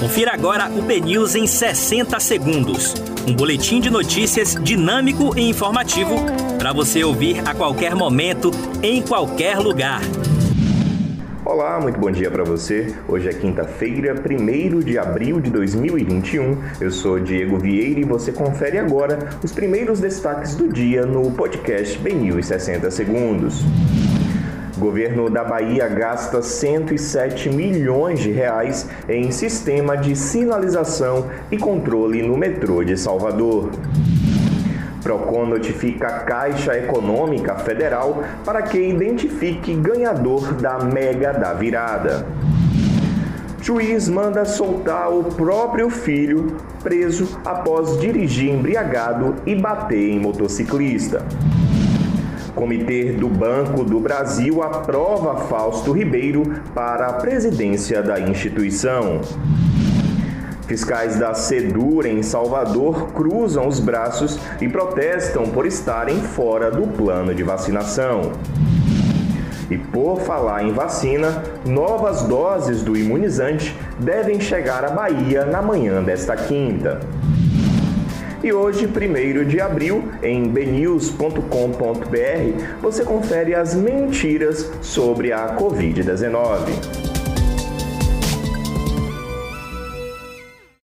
Confira agora o BNews em 60 segundos. Um boletim de notícias dinâmico e informativo para você ouvir a qualquer momento, em qualquer lugar. Olá, muito bom dia para você. Hoje é quinta-feira, 1 de abril de 2021. Eu sou Diego Vieira e você confere agora os primeiros destaques do dia no podcast BNews 60 segundos. Governo da Bahia gasta 107 milhões de reais em sistema de sinalização e controle no metrô de Salvador. Procon notifica a Caixa Econômica Federal para que identifique ganhador da Mega da Virada. Juiz manda soltar o próprio filho preso após dirigir embriagado e bater em motociclista. Comitê do Banco do Brasil aprova Fausto Ribeiro para a presidência da instituição. Fiscais da Sedur em Salvador cruzam os braços e protestam por estarem fora do plano de vacinação. E por falar em vacina, novas doses do imunizante devem chegar à Bahia na manhã desta quinta. E hoje, 1 de abril, em bnews.com.br, você confere as mentiras sobre a Covid-19.